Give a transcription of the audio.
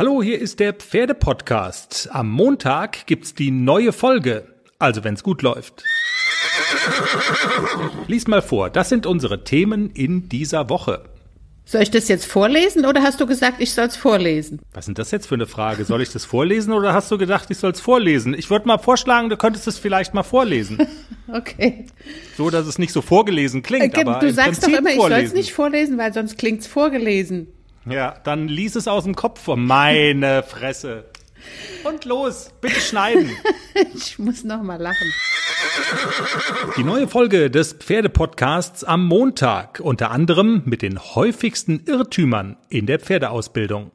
Hallo, hier ist der Pferdepodcast. Am Montag gibt's die neue Folge. Also wenn's gut läuft. Lies mal vor, das sind unsere Themen in dieser Woche. Soll ich das jetzt vorlesen oder hast du gesagt, ich soll es vorlesen? Was sind das jetzt für eine Frage? Soll ich das vorlesen oder hast du gedacht, ich soll es vorlesen? Ich würde mal vorschlagen, du könntest es vielleicht mal vorlesen. Okay. So, dass es nicht so vorgelesen klingt, Äh, aber du sagst Prinzip doch immer, ich soll es vorlesen. nicht vorlesen, weil sonst klingt's vorgelesen. Ja, dann lies es aus dem Kopf vor. Meine Fresse. Und los, bitte schneiden. Ich muss noch mal lachen. Die neue Folge des Pferdepodcasts am Montag, unter anderem mit den häufigsten Irrtümern in der Pferdeausbildung.